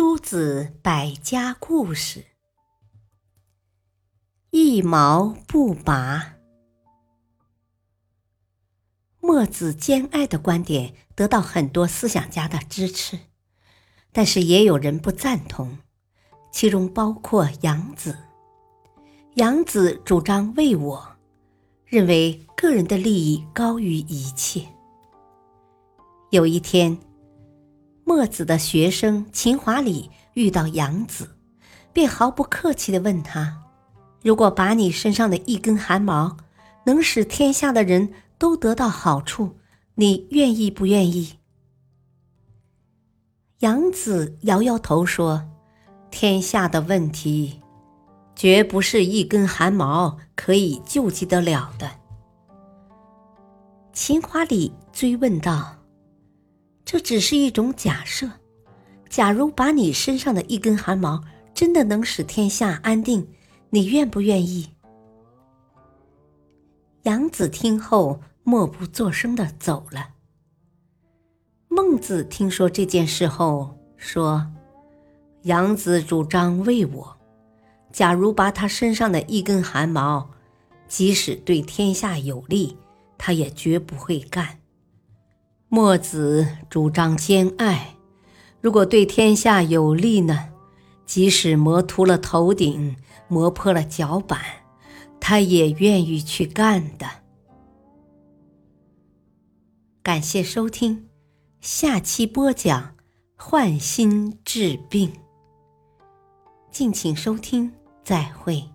诸子百家故事，一毛不拔。墨子兼爱的观点得到很多思想家的支持，但是也有人不赞同，其中包括杨子。杨子主张为我，认为个人的利益高于一切。有一天。墨子的学生秦华礼遇到杨子，便毫不客气的问他：“如果把你身上的一根汗毛，能使天下的人都得到好处，你愿意不愿意？”杨子摇摇头说：“天下的问题，绝不是一根汗毛可以救济得了的。”秦华礼追问道。这只是一种假设。假如把你身上的一根汗毛真的能使天下安定，你愿不愿意？杨子听后默不作声的走了。孟子听说这件事后说：“杨子主张为我，假如拔他身上的一根汗毛，即使对天下有利，他也绝不会干。”墨子主张兼爱，如果对天下有利呢？即使磨秃了头顶，磨破了脚板，他也愿意去干的。感谢收听，下期播讲换心治病。敬请收听，再会。